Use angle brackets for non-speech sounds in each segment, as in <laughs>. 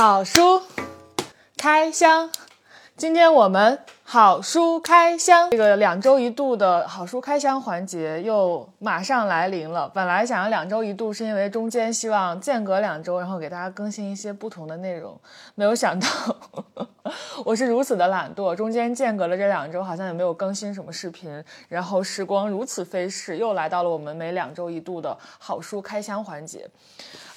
好书开箱，今天我们好书开箱，这个两周一度的好书开箱环节又马上来临了。本来想要两周一度，是因为中间希望间隔两周，然后给大家更新一些不同的内容，没有想到 <laughs> 我是如此的懒惰，中间间隔了这两周，好像也没有更新什么视频。然后时光如此飞逝，又来到了我们每两周一度的好书开箱环节。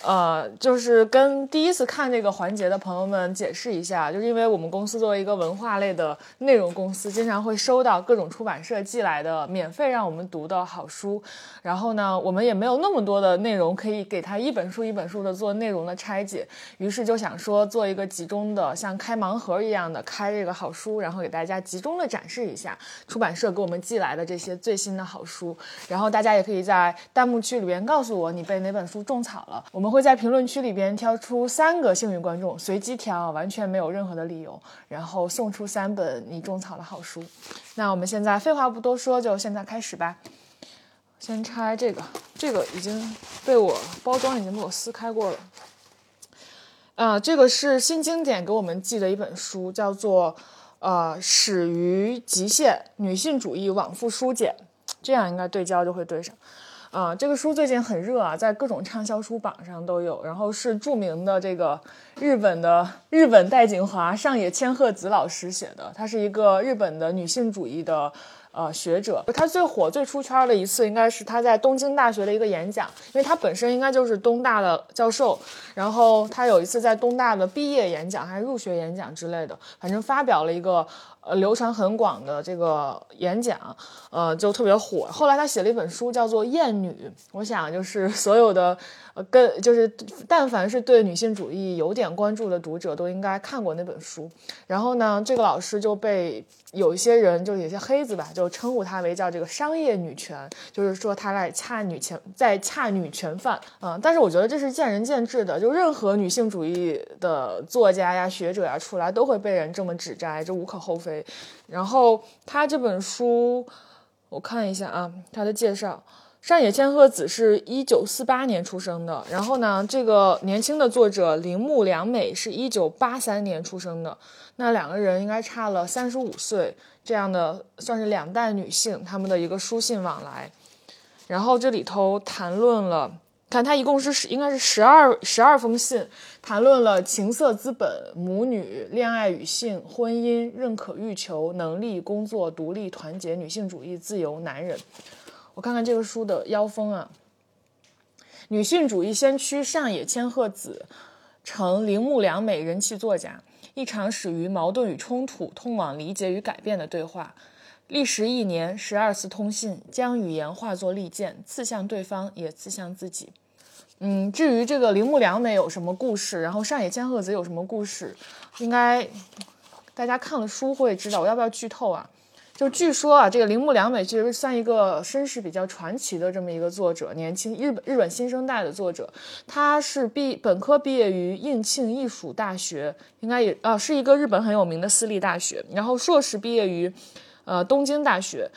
呃，就是跟第一次看这个环节的朋友们解释一下，就是因为我们公司作为一个文化类的内容公司，经常会收到各种出版社寄来的免费让我们读的好书，然后呢，我们也没有那么多的内容可以给他一本书一本书的做内容的拆解，于是就想说做一个集中的，像开盲盒一样的开这个好书，然后给大家集中的展示一下出版社给我们寄来的这些最新的好书，然后大家也可以在弹幕区里边告诉我你被哪本书种草了，我们会在评论区里边挑出三个幸运观众，随机挑，完全没有任何的理由，然后送出三本你种草的好书。那我们现在废话不多说，就现在开始吧。先拆这个，这个已经被我包装已经被我撕开过了。啊，这个是新经典给我们寄的一本书，叫做《呃始于极限女性主义往复书简》，这样应该对焦就会对上。啊，这个书最近很热啊，在各种畅销书榜上都有。然后是著名的这个日本的日本戴景华、上野千鹤子老师写的，她是一个日本的女性主义的呃学者。她最火、最出圈的一次应该是她在东京大学的一个演讲，因为她本身应该就是东大的教授。然后她有一次在东大的毕业演讲还是入学演讲之类的，反正发表了一个。呃，流传很广的这个演讲，呃，就特别火。后来他写了一本书，叫做《艳女》。我想，就是 <laughs> 所有的，呃，跟就是但凡是对女性主义有点关注的读者，都应该看过那本书。然后呢，这个老师就被有一些人，就有些黑子吧，就称呼他为叫这个商业女权，就是说他在恰女权，在恰女权犯。嗯，但是我觉得这是见仁见智的，就任何女性主义的作家呀、学者呀出来，都会被人这么指摘，这无可厚非。然后他这本书，我看一下啊，他的介绍，上野千鹤子是一九四八年出生的，然后呢，这个年轻的作者铃木良美是一九八三年出生的，那两个人应该差了三十五岁，这样的算是两代女性他们的一个书信往来，然后这里头谈论了。看，他一共是十，应该是十二十二封信，谈论了情色资本、母女、恋爱与性、婚姻、认可欲求、能力、工作、独立、团结、女性主义、自由、男人。我看看这个书的腰封啊，女性主义先驱上野千鹤子，成铃木良美人气作家，一场始于矛盾与冲突，通往理解与改变的对话。历时一年，十二次通信，将语言化作利剑，刺向对方，也刺向自己。嗯，至于这个铃木良美有什么故事，然后上野千鹤子有什么故事，应该大家看了书会知道。我要不要剧透啊？就据说啊，这个铃木良美其实算一个身世比较传奇的这么一个作者，年轻日本日本新生代的作者。他是毕本科毕业于应庆艺术大学，应该也啊是一个日本很有名的私立大学。然后硕士毕业于呃东京大学。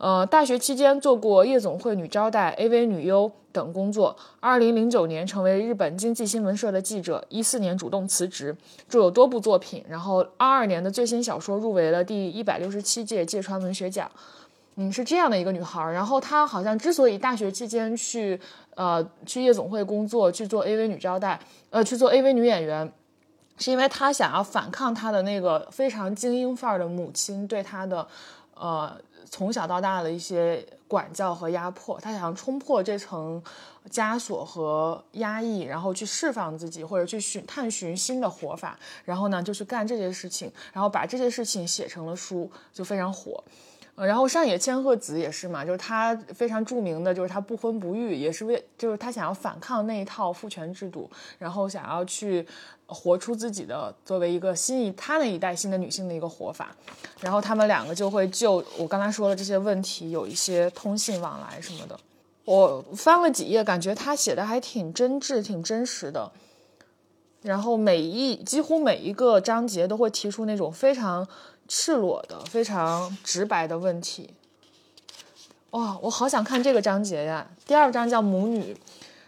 呃，大学期间做过夜总会女招待、AV 女优等工作。二零零九年成为日本经济新闻社的记者，一四年主动辞职，著有多部作品。然后二二年的最新小说入围了第一百六十七届芥川文学奖。嗯，是这样的一个女孩。然后她好像之所以大学期间去呃去夜总会工作，去做 AV 女招待，呃去做 AV 女演员，是因为她想要反抗她的那个非常精英范儿的母亲对她的呃。从小到大的一些管教和压迫，他想要冲破这层枷锁和压抑，然后去释放自己，或者去寻探寻新的活法，然后呢就去干这些事情，然后把这些事情写成了书，就非常火。然后上野千鹤子也是嘛，就是他非常著名的就是他不婚不育，也是为就是他想要反抗那一套父权制度，然后想要去活出自己的作为一个新一他那一代新的女性的一个活法。然后他们两个就会就我刚才说的这些问题有一些通信往来什么的。我翻了几页，感觉他写的还挺真挚、挺真实的。然后每一几乎每一个章节都会提出那种非常。赤裸的、非常直白的问题，哇，我好想看这个章节呀！第二章叫母女，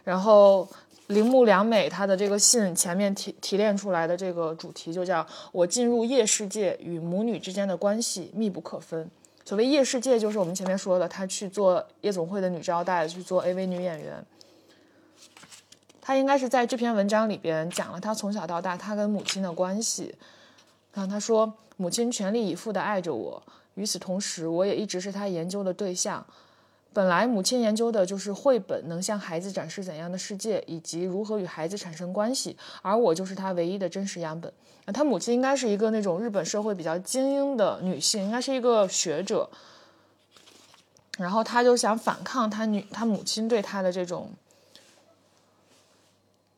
然后铃木良美她的这个信前面提提炼出来的这个主题就叫“我进入夜世界与母女之间的关系密不可分”。所谓夜世界，就是我们前面说的，她去做夜总会的女招待，去做 AV 女演员。她应该是在这篇文章里边讲了她从小到大她跟母亲的关系。然后她说，母亲全力以赴地爱着我，与此同时，我也一直是她研究的对象。本来母亲研究的就是绘本能向孩子展示怎样的世界，以及如何与孩子产生关系，而我就是她唯一的真实样本。她母亲应该是一个那种日本社会比较精英的女性，应该是一个学者。然后她就想反抗她女她母亲对她的这种。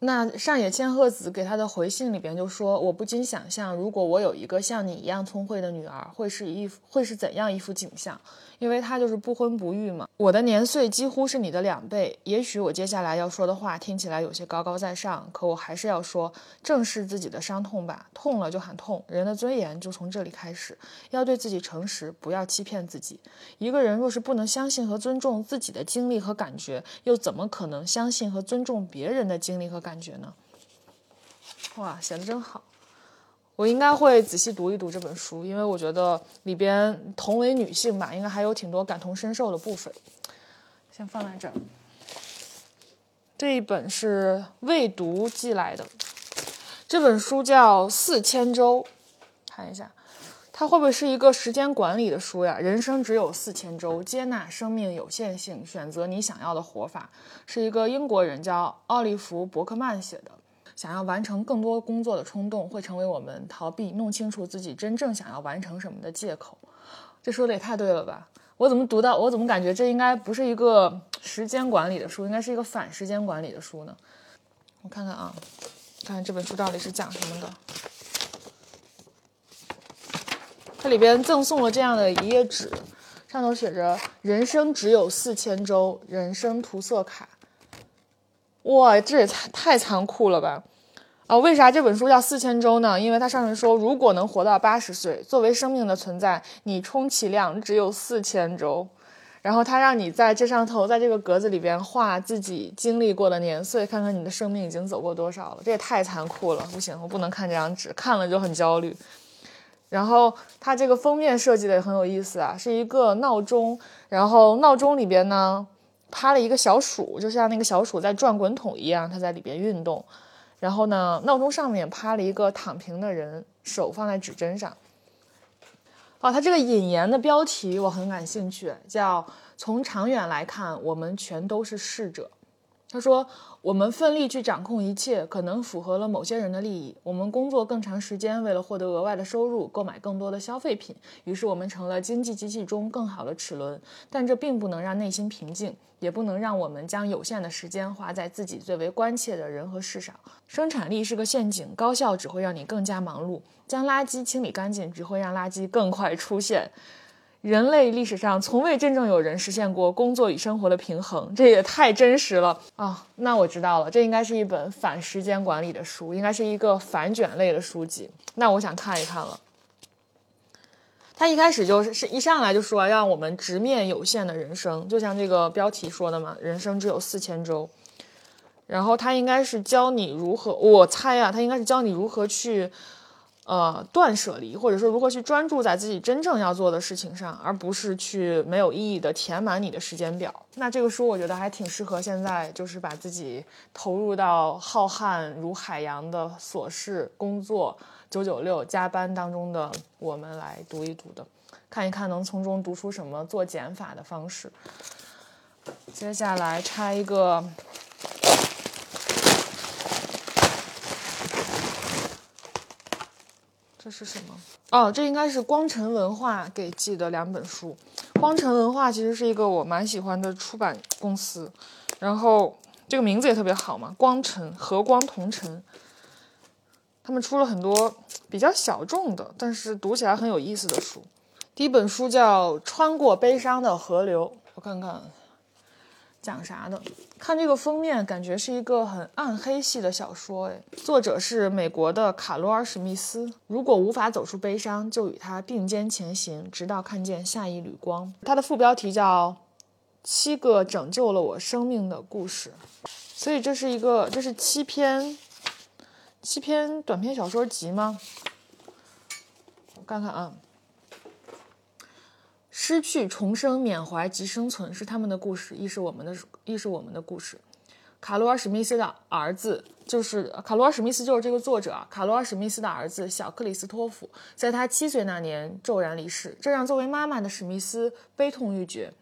那上野千鹤子给他的回信里边就说：“我不禁想象，如果我有一个像你一样聪慧的女儿，会是一会是怎样一幅景象？因为他就是不婚不育嘛。我的年岁几乎是你的两倍。也许我接下来要说的话听起来有些高高在上，可我还是要说，正视自己的伤痛吧。痛了就喊痛，人的尊严就从这里开始。要对自己诚实，不要欺骗自己。一个人若是不能相信和尊重自己的经历和感觉，又怎么可能相信和尊重别人的经历和？”感觉呢？哇，写的真好！我应该会仔细读一读这本书，因为我觉得里边同为女性吧，应该还有挺多感同身受的部分。先放在这儿。这一本是未读寄来的，这本书叫《四千周》，看一下。它会不会是一个时间管理的书呀？人生只有四千周，接纳生命有限性，选择你想要的活法，是一个英国人叫奥利弗·伯克曼写的。想要完成更多工作的冲动，会成为我们逃避弄清楚自己真正想要完成什么的借口。这说的也太对了吧？我怎么读到？我怎么感觉这应该不是一个时间管理的书，应该是一个反时间管理的书呢？我看看啊，看看这本书到底是讲什么的。它里边赠送了这样的一页纸，上头写着“人生只有四千周”，人生涂色卡。哇，这也太太残酷了吧！啊，为啥这本书叫四千周呢？因为它上面说，如果能活到八十岁，作为生命的存在，你充其量只有四千周。然后他让你在这上头，在这个格子里边画自己经历过的年岁，看看你的生命已经走过多少了。这也太残酷了，不行，我不能看这张纸，看了就很焦虑。然后它这个封面设计的也很有意思啊，是一个闹钟，然后闹钟里边呢趴了一个小鼠，就像那个小鼠在转滚筒一样，它在里边运动。然后呢，闹钟上面趴了一个躺平的人，手放在指针上。哦，它这个引言的标题我很感兴趣，叫“从长远来看，我们全都是逝者”。他说。我们奋力去掌控一切，可能符合了某些人的利益。我们工作更长时间，为了获得额外的收入，购买更多的消费品。于是我们成了经济机器中更好的齿轮。但这并不能让内心平静，也不能让我们将有限的时间花在自己最为关切的人和事上。生产力是个陷阱，高效只会让你更加忙碌。将垃圾清理干净，只会让垃圾更快出现。人类历史上从未真正有人实现过工作与生活的平衡，这也太真实了啊！那我知道了，这应该是一本反时间管理的书，应该是一个反卷类的书籍。那我想看一看了。他一开始就是是一上来就说让我们直面有限的人生，就像这个标题说的嘛，人生只有四千周。然后他应该是教你如何，我猜啊，他应该是教你如何去。呃，断舍离，或者说如何去专注在自己真正要做的事情上，而不是去没有意义的填满你的时间表。那这个书我觉得还挺适合现在，就是把自己投入到浩瀚如海洋的琐事、工作、九九六加班当中的我们来读一读的，看一看能从中读出什么做减法的方式。接下来拆一个。这是什么？哦，这应该是光晨文化给寄的两本书。光晨文化其实是一个我蛮喜欢的出版公司，然后这个名字也特别好嘛，光晨和光同尘。他们出了很多比较小众的，但是读起来很有意思的书。第一本书叫《穿过悲伤的河流》，我看看。讲啥的？看这个封面，感觉是一个很暗黑系的小说。哎，作者是美国的卡罗尔·史密斯。如果无法走出悲伤，就与他并肩前行，直到看见下一缕光。它的副标题叫《七个拯救了我生命的故事。所以这是一个，这是七篇，七篇短篇小说集吗？我看看啊。失去、重生、缅怀及生存是他们的故事，亦是我们的，亦是我们的故事。卡罗尔·史密斯的儿子就是卡罗尔·史密斯，就是这个作者啊。卡罗尔·史密斯的儿子小克里斯托弗，在他七岁那年骤然离世，这让作为妈妈的史密斯悲痛欲绝。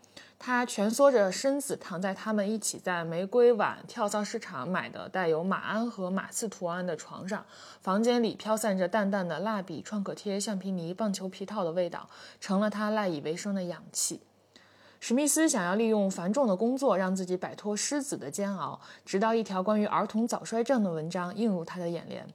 他蜷缩着身子躺在他们一起在玫瑰碗跳蚤市场买的带有马鞍和马刺图案的床上，房间里飘散着淡淡的蜡笔、创可贴、橡皮泥、棒球皮套的味道，成了他赖以为生的氧气。史密斯想要利用繁重的工作让自己摆脱狮子的煎熬，直到一条关于儿童早衰症的文章映入他的眼帘。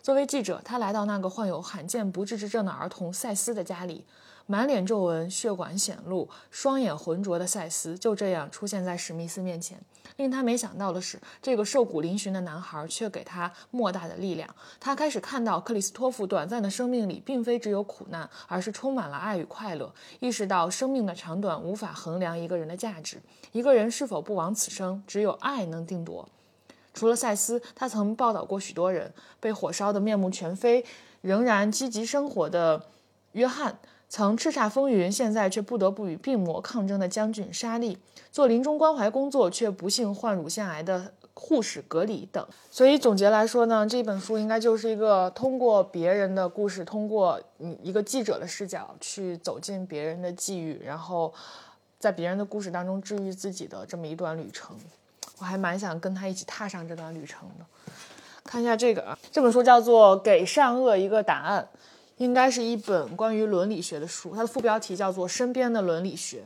作为记者，他来到那个患有罕见不治之症的儿童赛斯的家里。满脸皱纹、血管显露、双眼浑浊的赛斯就这样出现在史密斯面前。令他没想到的是，这个瘦骨嶙峋的男孩却给他莫大的力量。他开始看到克里斯托弗短暂的生命里并非只有苦难，而是充满了爱与快乐。意识到生命的长短无法衡量一个人的价值，一个人是否不枉此生，只有爱能定夺。除了赛斯，他曾报道过许多人：被火烧得面目全非，仍然积极生活的约翰。曾叱咤风云，现在却不得不与病魔抗争的将军沙利，做临终关怀工作却不幸患乳腺癌的护士格里等。所以总结来说呢，这本书应该就是一个通过别人的故事，通过一个记者的视角去走进别人的际遇，然后在别人的故事当中治愈自己的这么一段旅程。我还蛮想跟他一起踏上这段旅程的。看一下这个啊，这本书叫做《给善恶一个答案》。应该是一本关于伦理学的书，它的副标题叫做《身边的伦理学》，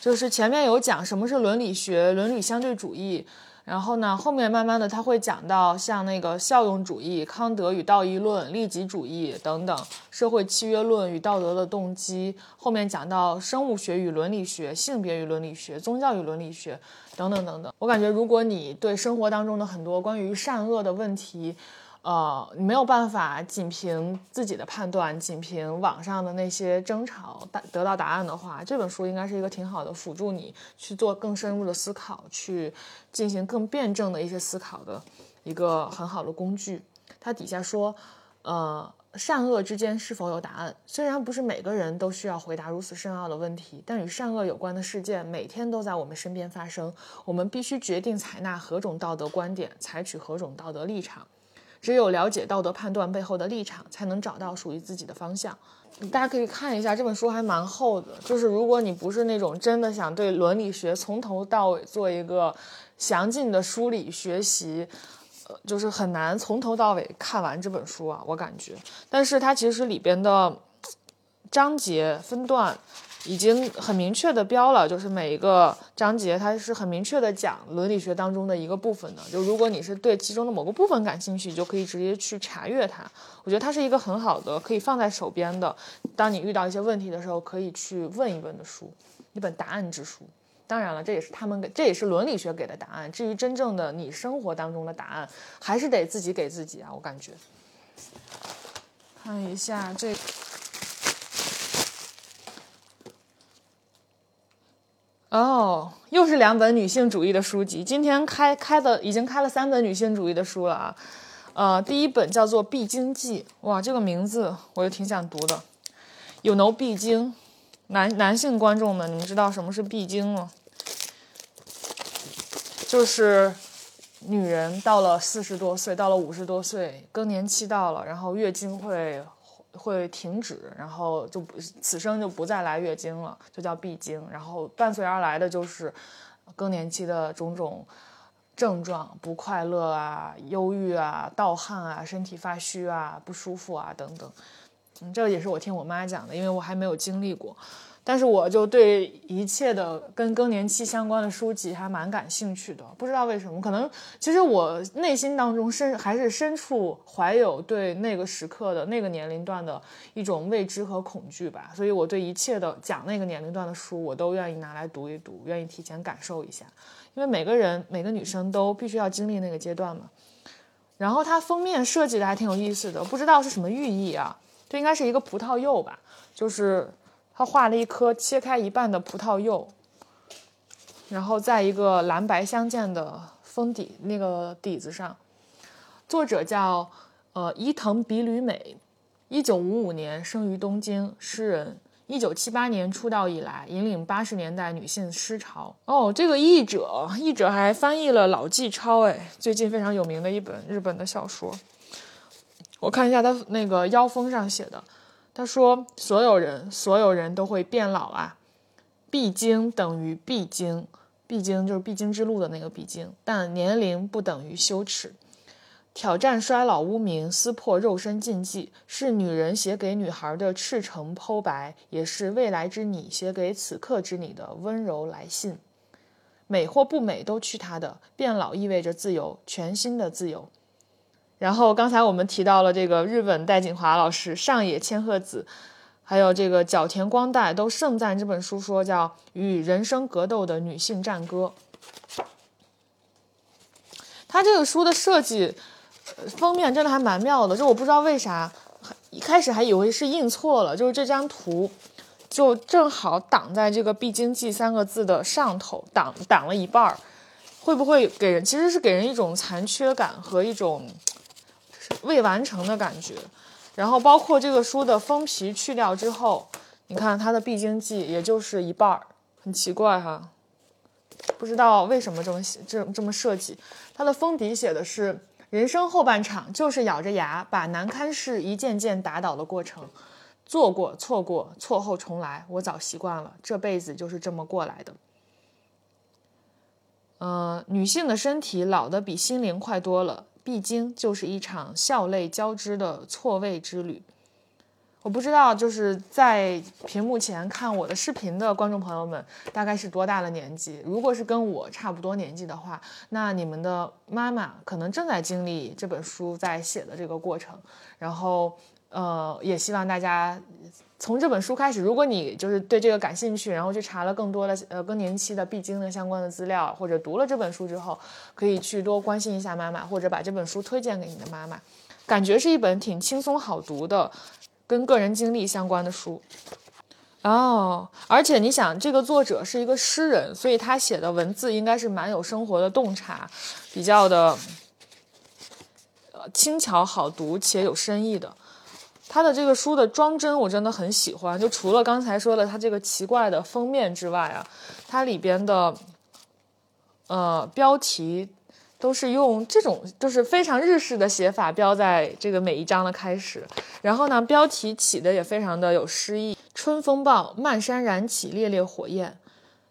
就是前面有讲什么是伦理学、伦理相对主义，然后呢，后面慢慢的他会讲到像那个效用主义、康德与道义论、利己主义等等，社会契约论与道德的动机，后面讲到生物学与伦理学、性别与伦理学、宗教与伦理学等等等等。我感觉如果你对生活当中的很多关于善恶的问题，呃，你没有办法仅凭自己的判断，仅凭网上的那些争吵得到答案的话，这本书应该是一个挺好的辅助你去做更深入的思考，去进行更辩证的一些思考的一个很好的工具。它底下说，呃，善恶之间是否有答案？虽然不是每个人都需要回答如此深奥的问题，但与善恶有关的事件每天都在我们身边发生，我们必须决定采纳何种道德观点，采取何种道德立场。只有了解道德判断背后的立场，才能找到属于自己的方向。大家可以看一下这本书，还蛮厚的。就是如果你不是那种真的想对伦理学从头到尾做一个详尽的梳理学习，呃，就是很难从头到尾看完这本书啊，我感觉。但是它其实里边的章节分段。已经很明确的标了，就是每一个章节它是很明确的讲伦理学当中的一个部分的。就如果你是对其中的某个部分感兴趣，就可以直接去查阅它。我觉得它是一个很好的可以放在手边的，当你遇到一些问题的时候可以去问一问的书，一本答案之书。当然了，这也是他们给，这也是伦理学给的答案。至于真正的你生活当中的答案，还是得自己给自己啊，我感觉。看一下这。哦，又是两本女性主义的书籍。今天开开的已经开了三本女性主义的书了啊。呃，第一本叫做《必经记》，哇，这个名字我就挺想读的。有 no 必经，男男性观众们，你们知道什么是必经吗？就是女人到了四十多岁，到了五十多岁，更年期到了，然后月经会。会停止，然后就此生就不再来月经了，就叫闭经。然后伴随而来的就是更年期的种种症状，不快乐啊、忧郁啊、盗汗啊、身体发虚啊、不舒服啊等等。嗯，这个也是我听我妈讲的，因为我还没有经历过。但是我就对一切的跟更年期相关的书籍还蛮感兴趣的，不知道为什么，可能其实我内心当中深还是深处怀有对那个时刻的那个年龄段的一种未知和恐惧吧，所以我对一切的讲那个年龄段的书，我都愿意拿来读一读，愿意提前感受一下，因为每个人每个女生都必须要经历那个阶段嘛。然后它封面设计的还挺有意思的，不知道是什么寓意啊？这应该是一个葡萄柚吧，就是。他画了一颗切开一半的葡萄柚，然后在一个蓝白相间的封底那个底子上。作者叫呃伊藤比吕美，一九五五年生于东京，诗人。一九七八年出道以来，引领八十年代女性诗潮。哦，这个译者，译者还翻译了老纪超，哎，最近非常有名的一本日本的小说。我看一下他那个腰封上写的，他说：“所有人，所有人都会变老啊，必经等于必经，必经就是必经之路的那个必经，但年龄不等于羞耻。”挑战衰老污名，撕破肉身禁忌，是女人写给女孩的赤诚剖白，也是未来之你写给此刻之你的温柔来信。美或不美都去他的，变老意味着自由，全新的自由。然后刚才我们提到了这个日本戴锦华老师、上野千鹤子，还有这个角田光代都盛赞这本书，说叫与人生格斗的女性战歌。他这个书的设计。封面真的还蛮妙的，就我不知道为啥，一开始还以为是印错了，就是这张图就正好挡在这个“必经记”三个字的上头，挡挡了一半儿，会不会给人其实是给人一种残缺感和一种未完成的感觉？然后包括这个书的封皮去掉之后，你看它的“必经记”也就是一半儿，很奇怪哈，不知道为什么这么写这这么设计。它的封底写的是。人生后半场就是咬着牙把难堪事一件件打倒的过程，做过错过错后重来，我早习惯了，这辈子就是这么过来的。呃，女性的身体老得比心灵快多了，必经就是一场笑泪交织的错位之旅。我不知道，就是在屏幕前看我的视频的观众朋友们，大概是多大的年纪？如果是跟我差不多年纪的话，那你们的妈妈可能正在经历这本书在写的这个过程。然后，呃，也希望大家从这本书开始，如果你就是对这个感兴趣，然后去查了更多的呃更年期的必经的相关的资料，或者读了这本书之后，可以去多关心一下妈妈，或者把这本书推荐给你的妈妈。感觉是一本挺轻松好读的。跟个人经历相关的书，哦，而且你想，这个作者是一个诗人，所以他写的文字应该是蛮有生活的洞察，比较的呃轻巧好读且有深意的。他的这个书的装帧我真的很喜欢，就除了刚才说的他这个奇怪的封面之外啊，它里边的呃标题。都是用这种就是非常日式的写法标在这个每一章的开始，然后呢，标题起的也非常的有诗意。春风暴，漫山燃起烈烈火焰，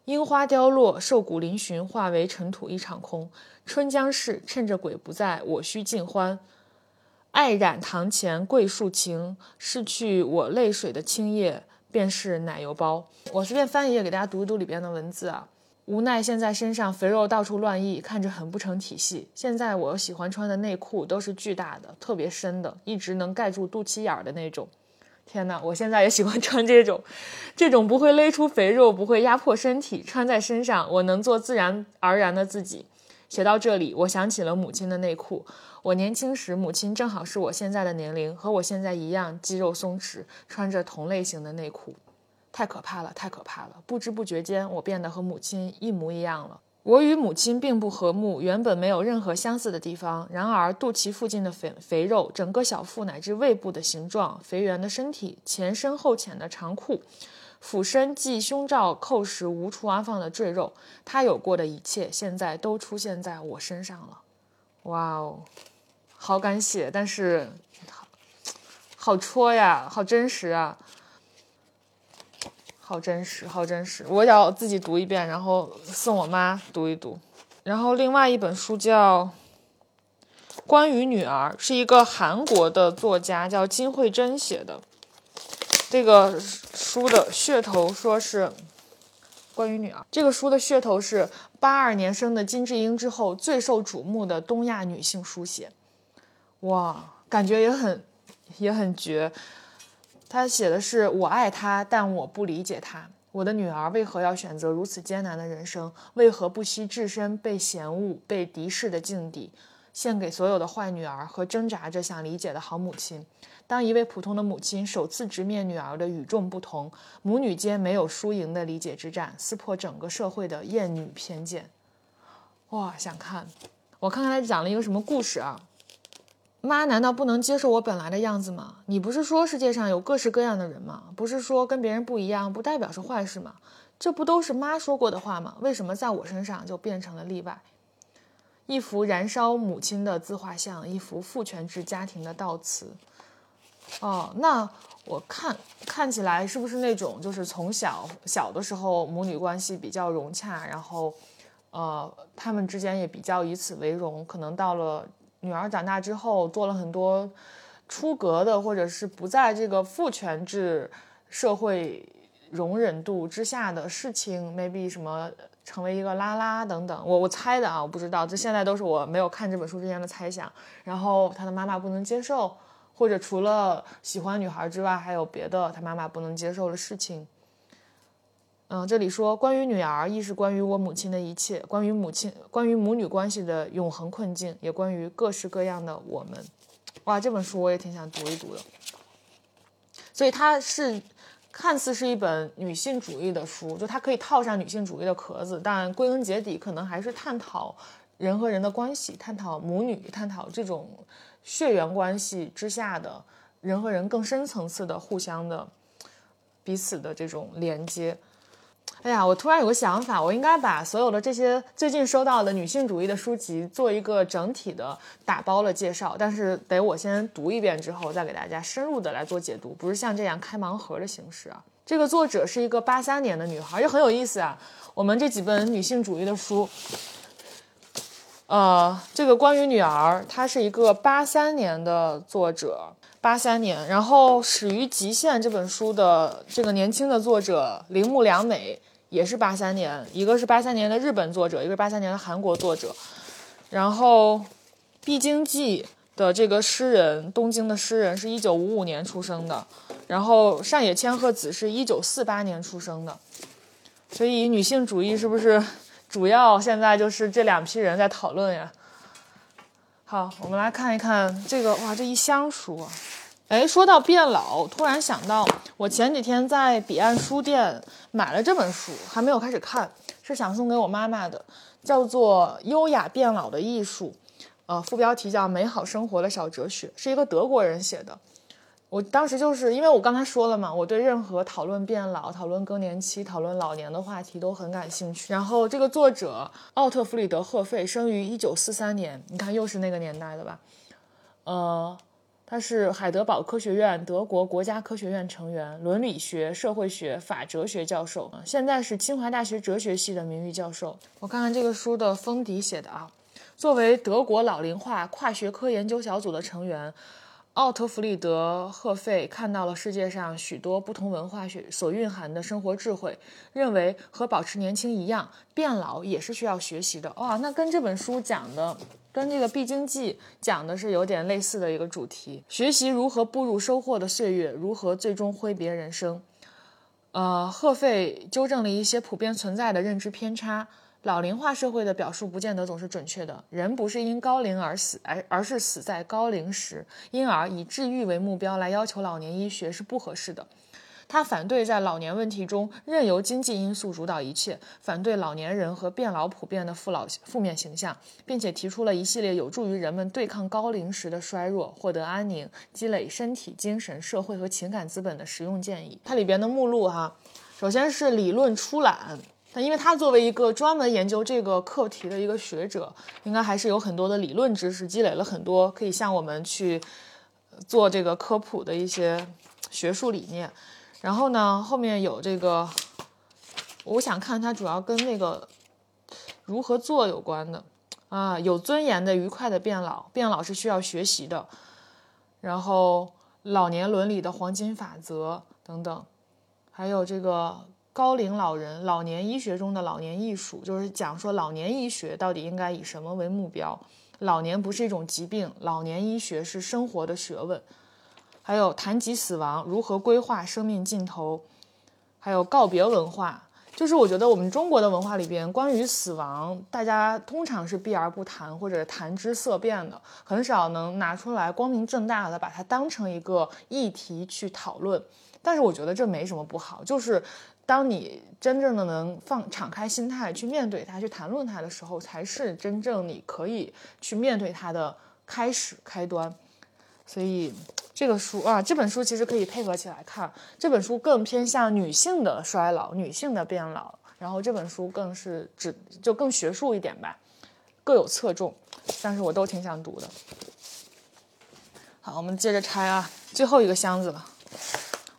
樱花凋落，瘦骨嶙峋，化为尘土一场空。春将逝，趁着鬼不在，我须尽欢。爱染堂前桂树情，拭去我泪水的青叶，便是奶油包。我随便翻一页给大家读一读里边的文字啊。无奈现在身上肥肉到处乱溢，看着很不成体系。现在我喜欢穿的内裤都是巨大的、特别深的，一直能盖住肚脐眼儿的那种。天哪，我现在也喜欢穿这种，这种不会勒出肥肉，不会压迫身体，穿在身上我能做自然而然的自己。写到这里，我想起了母亲的内裤。我年轻时，母亲正好是我现在的年龄，和我现在一样，肌肉松弛，穿着同类型的内裤。太可怕了，太可怕了！不知不觉间，我变得和母亲一模一样了。我与母亲并不和睦，原本没有任何相似的地方。然而，肚脐附近的肥肥肉，整个小腹乃至胃部的形状，肥圆的身体，前深后浅的长裤，俯身系胸罩扣时无处安放的赘肉，他有过的一切，现在都出现在我身上了。哇哦，好敢写，但是好戳呀，好真实啊！好真实，好真实！我要自己读一遍，然后送我妈读一读。然后另外一本书叫《关于女儿》，是一个韩国的作家叫金惠珍写的。这个书的噱头说是关于女儿。这个书的噱头是八二年生的金智英之后最受瞩目的东亚女性书写。哇，感觉也很也很绝。他写的是我爱她，但我不理解她。我的女儿为何要选择如此艰难的人生？为何不惜置身被嫌恶、被敌视的境地？献给所有的坏女儿和挣扎着想理解的好母亲。当一位普通的母亲首次直面女儿的与众不同，母女间没有输赢的理解之战，撕破整个社会的厌女偏见。哇，想看，我看看他讲了一个什么故事啊？妈，难道不能接受我本来的样子吗？你不是说世界上有各式各样的人吗？不是说跟别人不一样不代表是坏事吗？这不都是妈说过的话吗？为什么在我身上就变成了例外？一幅燃烧母亲的自画像，一幅父权制家庭的悼词。哦，那我看看起来是不是那种就是从小小的时候母女关系比较融洽，然后，呃，他们之间也比较以此为荣，可能到了。女儿长大之后做了很多出格的，或者是不在这个父权制社会容忍度之下的事情，maybe 什么成为一个拉拉等等，我我猜的啊，我不知道，这现在都是我没有看这本书之前的猜想。然后他的妈妈不能接受，或者除了喜欢女孩之外，还有别的他妈妈不能接受的事情。嗯，这里说关于女儿，亦是关于我母亲的一切，关于母亲，关于母女关系的永恒困境，也关于各式各样的我们。哇，这本书我也挺想读一读的。所以它是看似是一本女性主义的书，就它可以套上女性主义的壳子，但归根结底可能还是探讨人和人的关系，探讨母女，探讨这种血缘关系之下的人和人更深层次的互相的彼此的这种连接。哎呀，我突然有个想法，我应该把所有的这些最近收到的女性主义的书籍做一个整体的打包了介绍，但是得我先读一遍之后，再给大家深入的来做解读，不是像这样开盲盒的形式啊。这个作者是一个八三年的女孩，也很有意思啊。我们这几本女性主义的书，呃，这个关于女儿，她是一个八三年的作者，八三年，然后《始于极限》这本书的这个年轻的作者铃木良美。也是八三年，一个是八三年的日本作者，一个是八三年的韩国作者。然后，《必经记》的这个诗人，东京的诗人是一九五五年出生的。然后，上野千鹤子是一九四八年出生的。所以，女性主义是不是主要现在就是这两批人在讨论呀？好，我们来看一看这个，哇，这一箱书啊！哎，说到变老，突然想到，我前几天在彼岸书店买了这本书，还没有开始看，是想送给我妈妈的，叫做《优雅变老的艺术》，呃，副标题叫《美好生活的小哲学》，是一个德国人写的。我当时就是因为我刚才说了嘛，我对任何讨论变老、讨论更年期、讨论老年的话题都很感兴趣。然后这个作者奥特弗里德·赫费生于一九四三年，你看又是那个年代的吧？呃。他是海德堡科学院德国国家科学院成员，伦理学、社会学、法哲学教授，现在是清华大学哲学系的名誉教授。我看看这个书的封底写的啊，作为德国老龄化跨学科研究小组的成员。奥特弗里德·赫费看到了世界上许多不同文化学所蕴含的生活智慧，认为和保持年轻一样，变老也是需要学习的。哇，那跟这本书讲的，跟这个《必经记》讲的是有点类似的一个主题：学习如何步入收获的岁月，如何最终挥别人生。呃，赫费纠正了一些普遍存在的认知偏差。老龄化社会的表述不见得总是准确的。人不是因高龄而死，而而是死在高龄时。因而，以治愈为目标来要求老年医学是不合适的。他反对在老年问题中任由经济因素主导一切，反对老年人和变老普遍的负老负面形象，并且提出了一系列有助于人们对抗高龄时的衰弱、获得安宁、积累身体、精神、社会和情感资本的实用建议。它里边的目录哈，首先是理论出览。但因为他作为一个专门研究这个课题的一个学者，应该还是有很多的理论知识，积累了很多可以向我们去做这个科普的一些学术理念。然后呢，后面有这个，我想看它主要跟那个如何做有关的啊，有尊严的、愉快的变老，变老是需要学习的。然后老年伦理的黄金法则等等，还有这个。高龄老人、老年医学中的老年艺术，就是讲说老年医学到底应该以什么为目标？老年不是一种疾病，老年医学是生活的学问。还有谈及死亡，如何规划生命尽头？还有告别文化。就是我觉得我们中国的文化里边，关于死亡，大家通常是避而不谈，或者谈之色变的，很少能拿出来光明正大的把它当成一个议题去讨论。但是我觉得这没什么不好，就是当你真正的能放敞开心态去面对它、去谈论它的时候，才是真正你可以去面对它的开始开端。所以这个书啊，这本书其实可以配合起来看。这本书更偏向女性的衰老、女性的变老，然后这本书更是指就更学术一点吧，各有侧重，但是我都挺想读的。好，我们接着拆啊，最后一个箱子了。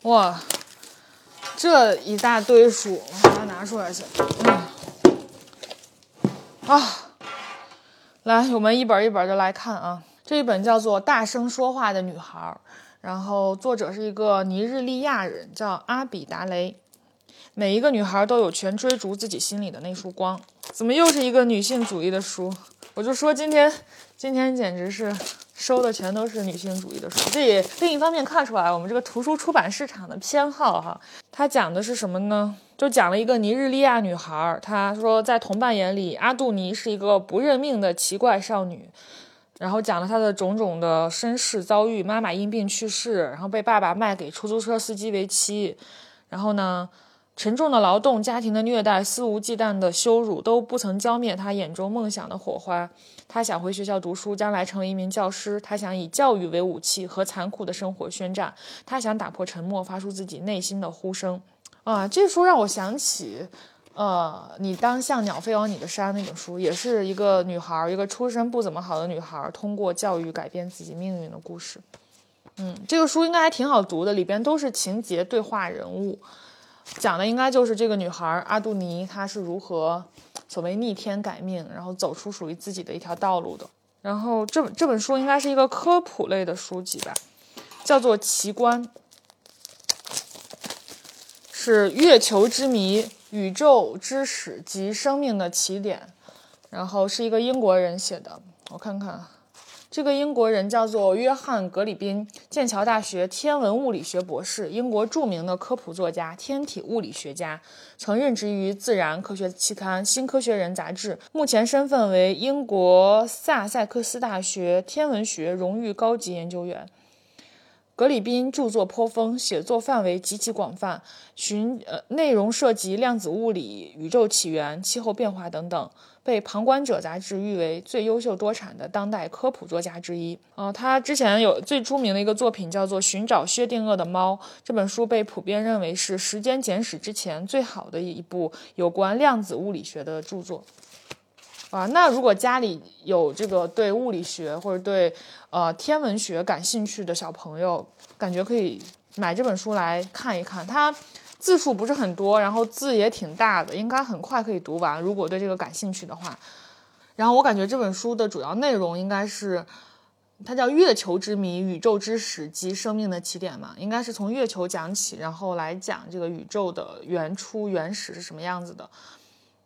哇，这一大堆书，我把它拿出来去。嗯，啊，来，我们一本一本的来看啊。这一本叫做《大声说话的女孩》，然后作者是一个尼日利亚人，叫阿比达雷。每一个女孩都有权追逐自己心里的那束光。怎么又是一个女性主义的书？我就说今天，今天简直是收的全都是女性主义的书。这也另一方面看出来我们这个图书出版市场的偏好哈。它讲的是什么呢？就讲了一个尼日利亚女孩，她说在同伴眼里，阿杜尼是一个不认命的奇怪少女。然后讲了她的种种的身世遭遇，妈妈因病去世，然后被爸爸卖给出租车司机为妻，然后呢，沉重的劳动、家庭的虐待、肆无忌惮的羞辱都不曾浇灭他眼中梦想的火花。他想回学校读书，将来成为一名教师。他想以教育为武器和残酷的生活宣战。他想打破沉默，发出自己内心的呼声。啊，这书让我想起。呃，你当像鸟飞往你的山那本书，也是一个女孩，一个出身不怎么好的女孩，通过教育改变自己命运的故事。嗯，这个书应该还挺好读的，里边都是情节、对话、人物，讲的应该就是这个女孩阿杜尼，她是如何所谓逆天改命，然后走出属于自己的一条道路的。然后这本这本书应该是一个科普类的书籍吧，叫做《奇观》，是月球之谜。宇宙之始及生命的起点，然后是一个英国人写的。我看看，这个英国人叫做约翰·格里宾，剑桥大学天文物理学博士，英国著名的科普作家、天体物理学家，曾任职于《自然科学》期刊、《新科学人》杂志。目前身份为英国萨塞克斯大学天文学荣誉高级研究员。格里宾著作颇丰，写作范围极其广泛，寻呃内容涉及量子物理、宇宙起源、气候变化等等，被《旁观者》杂志誉为最优秀多产的当代科普作家之一。啊，他之前有最著名的一个作品叫做《寻找薛定谔的猫》，这本书被普遍认为是《时间简史》之前最好的一部有关量子物理学的著作。啊，那如果家里有这个对物理学或者对呃天文学感兴趣的小朋友，感觉可以买这本书来看一看。它字数不是很多，然后字也挺大的，应该很快可以读完。如果对这个感兴趣的话，然后我感觉这本书的主要内容应该是，它叫《月球之谜：宇宙之始及生命的起点》嘛，应该是从月球讲起，然后来讲这个宇宙的原初原始是什么样子的。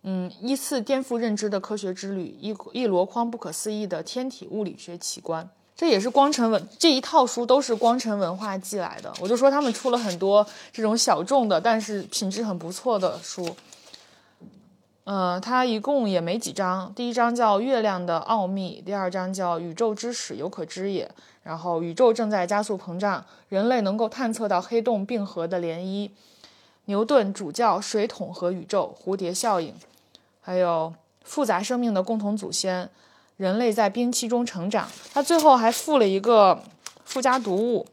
嗯，依次颠覆认知的科学之旅，一一箩筐不可思议的天体物理学奇观，这也是光城文这一套书都是光城文化寄来的。我就说他们出了很多这种小众的，但是品质很不错的书。呃，它一共也没几章，第一章叫《月亮的奥秘》，第二章叫《宇宙之始犹可知也》，然后宇宙正在加速膨胀，人类能够探测到黑洞并合的涟漪，牛顿主教水桶和宇宙蝴蝶效应。还有复杂生命的共同祖先，人类在冰期中成长。他最后还附了一个附加读物、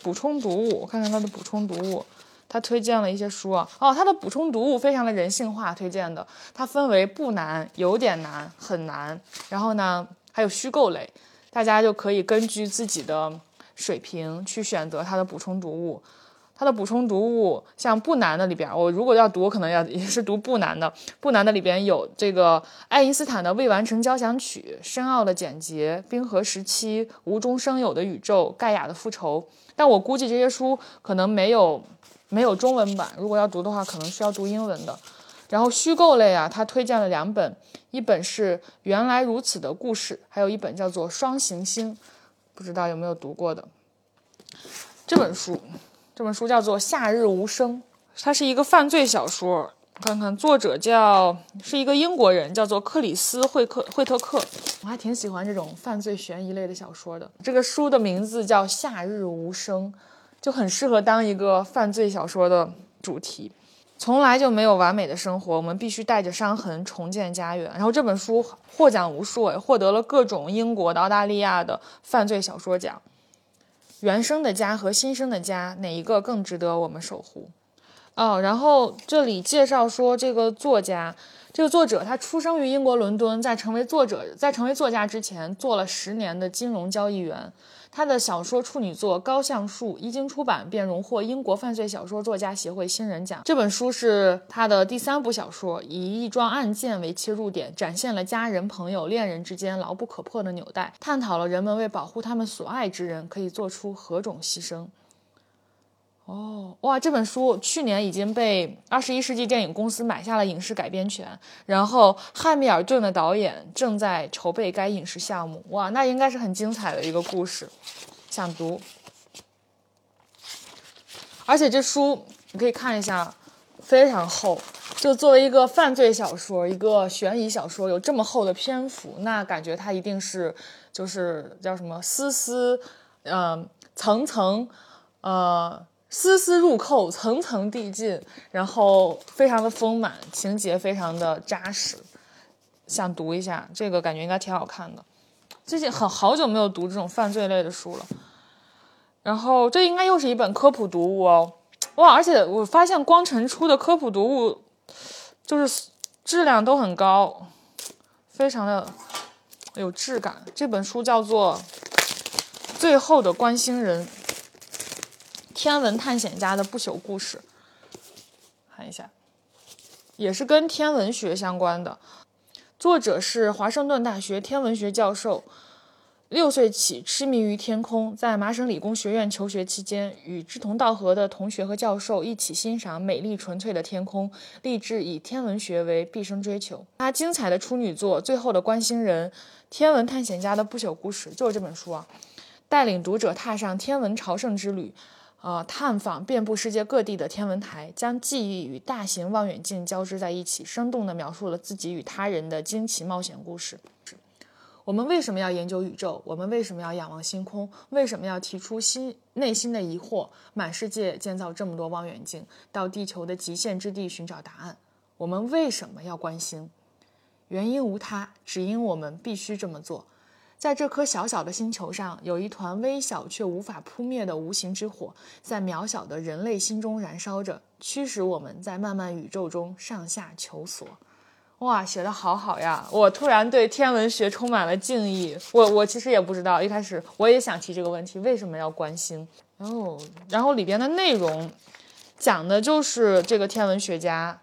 补充读物。我看看他的补充读物，他推荐了一些书啊。哦，他的补充读物非常的人性化，推荐的。它分为不难、有点难、很难，然后呢还有虚构类，大家就可以根据自己的水平去选择它的补充读物。它的补充读物，像不难的里边，我如果要读，可能要 <laughs> 也是读不难的。不难的里边有这个爱因斯坦的未完成交响曲、深奥的简洁、冰河时期、无中生有的宇宙、盖亚的复仇。但我估计这些书可能没有没有中文版，如果要读的话，可能需要读英文的。然后虚构类啊，他推荐了两本，一本是原来如此的故事，还有一本叫做双行星，不知道有没有读过的这本书。这本书叫做《夏日无声》，它是一个犯罪小说，看看作者叫是一个英国人，叫做克里斯惠克惠特克。我还挺喜欢这种犯罪悬疑类的小说的。这个书的名字叫《夏日无声》，就很适合当一个犯罪小说的主题。从来就没有完美的生活，我们必须带着伤痕重建家园。然后这本书获奖无数，获得了各种英国的、澳大利亚的犯罪小说奖。原生的家和新生的家，哪一个更值得我们守护？哦，然后这里介绍说，这个作家，这个作者，他出生于英国伦敦，在成为作者，在成为作家之前，做了十年的金融交易员。他的小说处女作《高橡树》一经出版便荣获英国犯罪小说作家协会新人奖。这本书是他的第三部小说，以一桩案件为切入点，展现了家人、朋友、恋人之间牢不可破的纽带，探讨了人们为保护他们所爱之人可以做出何种牺牲。哦，哇！这本书去年已经被二十一世纪电影公司买下了影视改编权，然后汉密尔顿的导演正在筹备该影视项目。哇，那应该是很精彩的一个故事，想读。而且这书你可以看一下，非常厚。就作为一个犯罪小说、一个悬疑小说，有这么厚的篇幅，那感觉它一定是就是叫什么丝丝，嗯，层层，呃。丝丝入扣，层层递进，然后非常的丰满，情节非常的扎实，想读一下这个，感觉应该挺好看的。最近很好久没有读这种犯罪类的书了。然后这应该又是一本科普读物哦，哇！而且我发现光晨出的科普读物就是质量都很高，非常的有质感。这本书叫做《最后的关心人》。天文探险家的不朽故事，看一下，也是跟天文学相关的。作者是华盛顿大学天文学教授，六岁起痴迷于天空，在麻省理工学院求学期间，与志同道合的同学和教授一起欣赏美丽纯粹的天空，立志以天文学为毕生追求。他精彩的处女作《最后的观星人》，天文探险家的不朽故事，就是这本书啊，带领读者踏上天文朝圣之旅。呃，探访遍布世界各地的天文台，将记忆与大型望远镜交织在一起，生动地描述了自己与他人的惊奇冒险故事。我们为什么要研究宇宙？我们为什么要仰望星空？为什么要提出心内心的疑惑？满世界建造这么多望远镜，到地球的极限之地寻找答案？我们为什么要关心？原因无他，只因我们必须这么做。在这颗小小的星球上，有一团微小却无法扑灭的无形之火，在渺小的人类心中燃烧着，驱使我们在漫漫宇宙中上下求索。哇，写的好好呀！我突然对天文学充满了敬意。我我其实也不知道，一开始我也想提这个问题：为什么要关心？然后，然后里边的内容讲的就是这个天文学家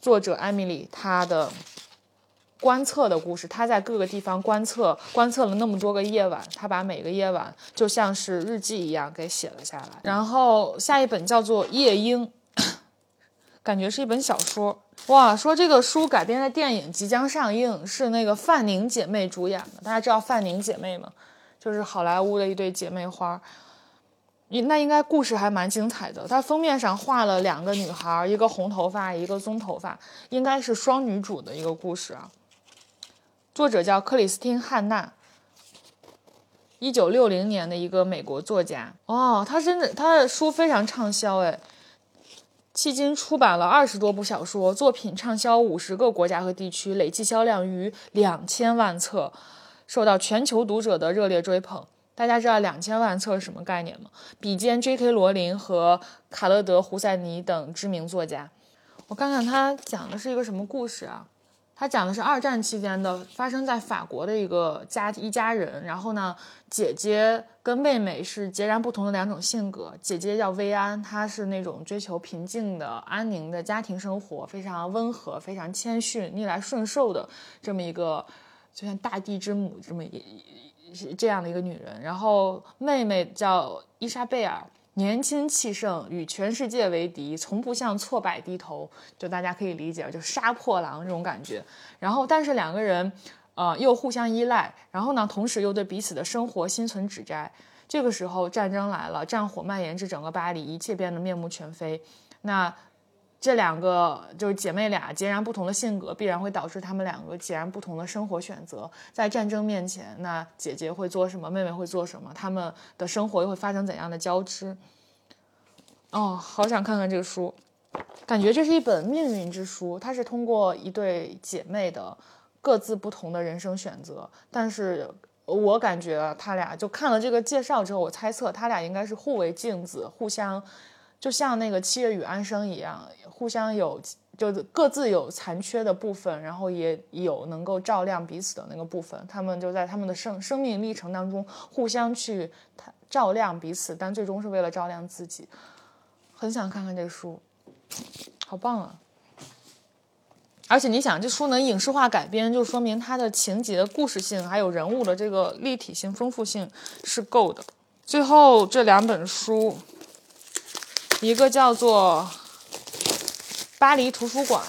作者艾米丽她的。观测的故事，他在各个地方观测，观测了那么多个夜晚，他把每个夜晚就像是日记一样给写了下来。然后下一本叫做《夜莺》，<coughs> 感觉是一本小说。哇，说这个书改编的电影即将上映，是那个范宁姐妹主演的。大家知道范宁姐妹吗？就是好莱坞的一对姐妹花。那应该故事还蛮精彩的。它封面上画了两个女孩，一个红头发，一个棕头发，应该是双女主的一个故事啊。作者叫克里斯汀·汉娜，一九六零年的一个美国作家哦，他真的他的书非常畅销哎，迄今出版了二十多部小说，作品畅销五十个国家和地区，累计销量逾两千万册，受到全球读者的热烈追捧。大家知道两千万册是什么概念吗？比肩 J.K. 罗琳和卡勒德·胡塞尼等知名作家。我看看他讲的是一个什么故事啊？他讲的是二战期间的发生在法国的一个家一家人，然后呢，姐姐跟妹妹是截然不同的两种性格。姐姐叫薇安，她是那种追求平静的、安宁的家庭生活，非常温和、非常谦逊、逆来顺受的这么一个，就像大地之母这么一这样的一个女人。然后妹妹叫伊莎贝尔。年轻气盛，与全世界为敌，从不向挫败低头，就大家可以理解，就杀破狼这种感觉。然后，但是两个人，呃，又互相依赖，然后呢，同时又对彼此的生活心存指摘。这个时候，战争来了，战火蔓延至整个巴黎，一切变得面目全非。那这两个就是姐妹俩截然不同的性格，必然会导致她们两个截然不同的生活选择。在战争面前，那姐姐会做什么，妹妹会做什么，她们的生活又会发生怎样的交织？哦，好想看看这个书，感觉这是一本命运之书。它是通过一对姐妹的各自不同的人生选择，但是我感觉她俩就看了这个介绍之后，我猜测她俩应该是互为镜子，互相。就像那个七月与安生一样，互相有，就各自有残缺的部分，然后也有能够照亮彼此的那个部分。他们就在他们的生生命历程当中互相去照亮彼此，但最终是为了照亮自己。很想看看这书，好棒啊！而且你想，这书能影视化改编，就说明它的情节、故事性还有人物的这个立体性、丰富性是够的。最后这两本书。一个叫做《巴黎图书馆》，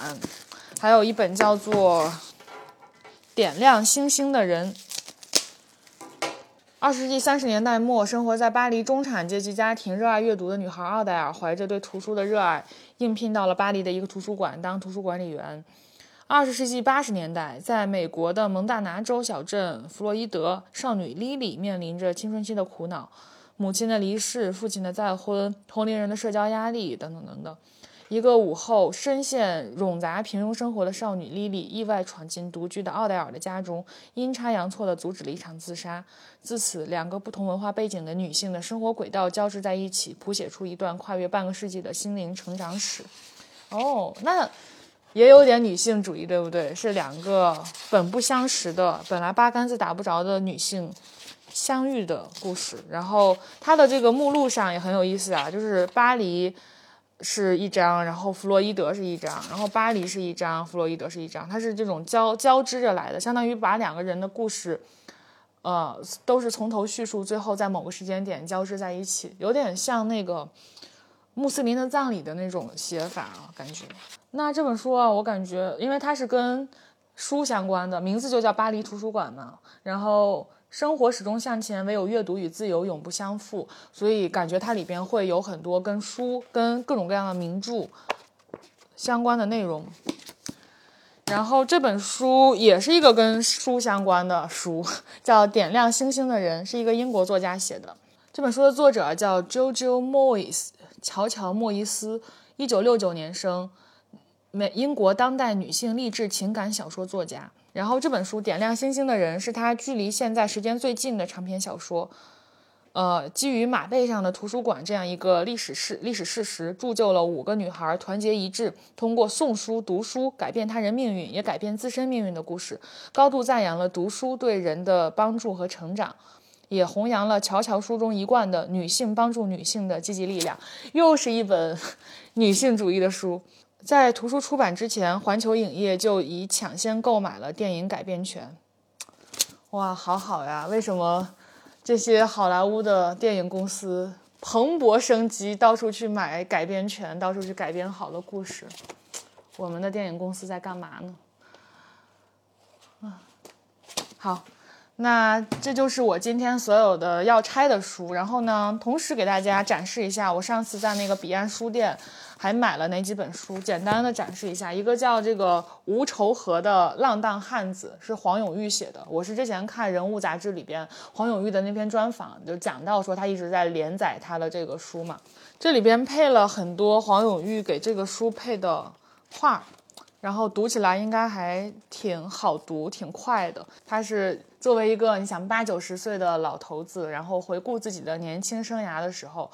还有一本叫做《点亮星星的人》。二十世纪三十年代末，生活在巴黎中产阶级家庭、热爱阅读的女孩奥黛尔，怀着对图书的热爱，应聘到了巴黎的一个图书馆当图书管理员。二十世纪八十年代，在美国的蒙大拿州小镇弗洛伊德，少女莉莉面临着青春期的苦恼。母亲的离世，父亲的再婚，同龄人的社交压力，等等等等。一个午后，深陷冗杂平庸生活的少女莉莉意外闯进独居的奥黛尔的家中，阴差阳错地阻止了一场自杀。自此，两个不同文化背景的女性的生活轨道交织在一起，谱写出一段跨越半个世纪的心灵成长史。哦，那也有点女性主义，对不对？是两个本不相识的，本来八竿子打不着的女性。相遇的故事，然后它的这个目录上也很有意思啊，就是巴黎是一张，然后弗洛伊德是一张，然后巴黎是一张，弗洛伊德是一张，它是这种交交织着来的，相当于把两个人的故事，呃，都是从头叙述，最后在某个时间点交织在一起，有点像那个穆斯林的葬礼的那种写法啊，感觉。那这本书啊，我感觉，因为它是跟书相关的，名字就叫巴黎图书馆嘛，然后。生活始终向前，唯有阅读与自由永不相负。所以感觉它里边会有很多跟书、跟各种各样的名著相关的内容。然后这本书也是一个跟书相关的书，叫《点亮星星的人》，是一个英国作家写的。这本书的作者叫 JoJo Moyes，乔乔·莫伊斯，一九六九年生，美英国当代女性励志情感小说作家。然后这本书《点亮星星的人》是他距离现在时间最近的长篇小说，呃，基于马背上的图书馆这样一个历史事历史事实，铸就了五个女孩团结一致，通过送书读书改变他人命运，也改变自身命运的故事，高度赞扬了读书对人的帮助和成长，也弘扬了乔乔书中一贯的女性帮助女性的积极力量。又是一本 <laughs> 女性主义的书。在图书出版之前，环球影业就已抢先购买了电影改编权。哇，好好呀！为什么这些好莱坞的电影公司蓬勃生机，到处去买改编权，到处去改编好的故事？我们的电影公司在干嘛呢？啊，好，那这就是我今天所有的要拆的书。然后呢，同时给大家展示一下我上次在那个彼岸书店。还买了哪几本书？简单的展示一下，一个叫这个无仇河的浪荡汉子，是黄永玉写的。我是之前看人物杂志里边黄永玉的那篇专访，就讲到说他一直在连载他的这个书嘛。这里边配了很多黄永玉给这个书配的画，然后读起来应该还挺好读，挺快的。他是作为一个你想八九十岁的老头子，然后回顾自己的年轻生涯的时候。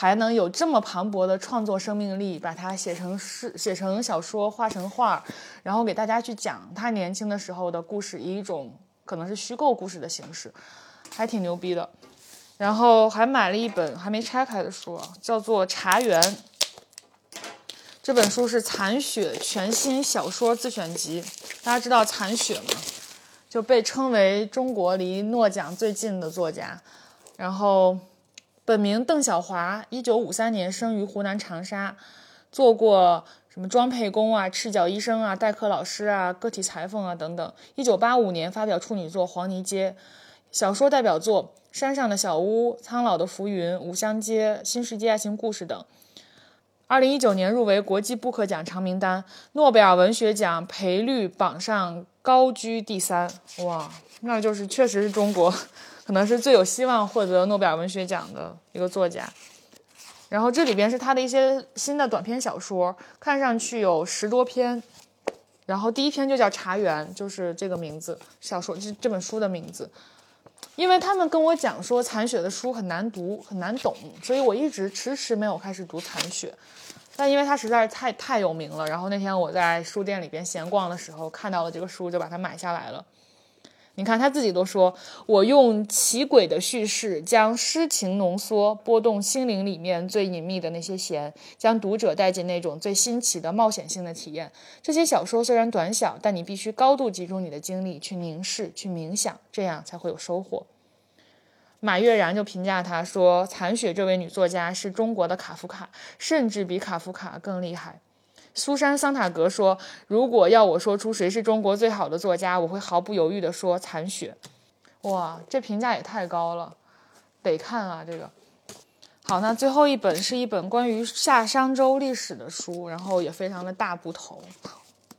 还能有这么磅礴的创作生命力，把它写成诗、写成小说、画成画，然后给大家去讲他年轻的时候的故事，以一种可能是虚构故事的形式，还挺牛逼的。然后还买了一本还没拆开的书，叫做《茶园》。这本书是残雪全新小说自选集。大家知道残雪吗？就被称为中国离诺奖最近的作家。然后。本名邓小华，一九五三年生于湖南长沙，做过什么装配工啊、赤脚医生啊、代课老师啊、个体裁缝啊等等。一九八五年发表处女作《黄泥街》，小说代表作《山上的小屋》《苍老的浮云》《五香街》《新世纪爱情故事》等。二零一九年入围国际布克奖长名单，诺贝尔文学奖赔率榜上高居第三。哇，那就是确实是中国，可能是最有希望获得诺贝尔文学奖的一个作家。然后这里边是他的一些新的短篇小说，看上去有十多篇。然后第一篇就叫《茶园》，就是这个名字，小说这这本书的名字。因为他们跟我讲说残雪的书很难读，很难懂，所以我一直迟迟没有开始读残雪。但因为它实在是太太有名了，然后那天我在书店里边闲逛的时候看到了这个书，就把它买下来了。你看他自己都说，我用奇诡的叙事将诗情浓缩，拨动心灵里面最隐秘的那些弦，将读者带进那种最新奇的冒险性的体验。这些小说虽然短小，但你必须高度集中你的精力去凝视、去冥想，这样才会有收获。马悦然就评价他说：“残雪这位女作家是中国的卡夫卡，甚至比卡夫卡更厉害。”苏珊·桑塔格说：“如果要我说出谁是中国最好的作家，我会毫不犹豫地说残雪。”哇，这评价也太高了，得看啊！这个好，那最后一本是一本关于夏商周历史的书，然后也非常的大部头。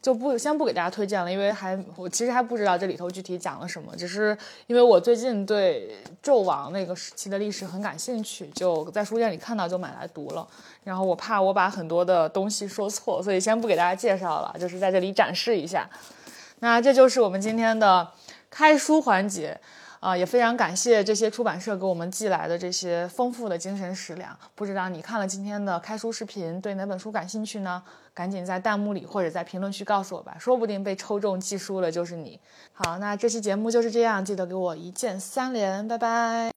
就不先不给大家推荐了，因为还我其实还不知道这里头具体讲了什么，只是因为我最近对纣王那个时期的历史很感兴趣，就在书店里看到就买来读了。然后我怕我把很多的东西说错，所以先不给大家介绍了，就是在这里展示一下。那这就是我们今天的开书环节。啊，也非常感谢这些出版社给我们寄来的这些丰富的精神食粮。不知道你看了今天的开书视频，对哪本书感兴趣呢？赶紧在弹幕里或者在评论区告诉我吧，说不定被抽中寄书了就是你。好，那这期节目就是这样，记得给我一键三连，拜拜。